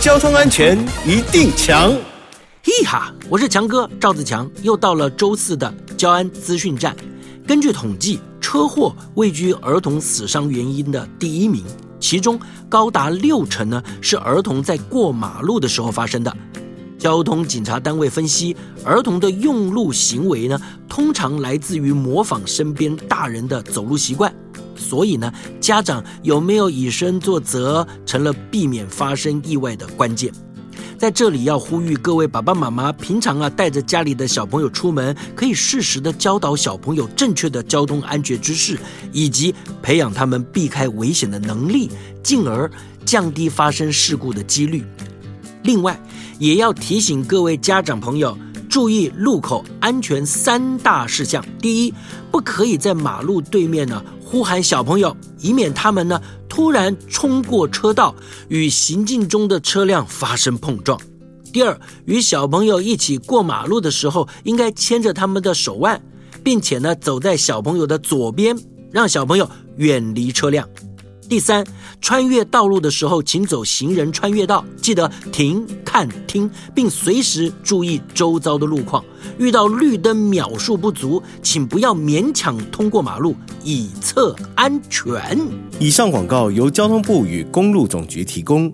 交通安全一定强。嘿哈，我是强哥赵自强，又到了周四的交安资讯站。根据统计，车祸位居儿童死伤原因的第一名，其中高达六成呢是儿童在过马路的时候发生的。交通警察单位分析，儿童的用路行为呢，通常来自于模仿身边大人的走路习惯。所以呢，家长有没有以身作则，成了避免发生意外的关键。在这里要呼吁各位爸爸妈妈，平常啊带着家里的小朋友出门，可以适时的教导小朋友正确的交通安全知识，以及培养他们避开危险的能力，进而降低发生事故的几率。另外，也要提醒各位家长朋友。注意路口安全三大事项：第一，不可以在马路对面呢呼喊小朋友，以免他们呢突然冲过车道，与行进中的车辆发生碰撞；第二，与小朋友一起过马路的时候，应该牵着他们的手腕，并且呢走在小朋友的左边，让小朋友远离车辆。第三，穿越道路的时候，请走行人穿越道，记得停、看、听，并随时注意周遭的路况。遇到绿灯秒数不足，请不要勉强通过马路，以测安全。以上广告由交通部与公路总局提供。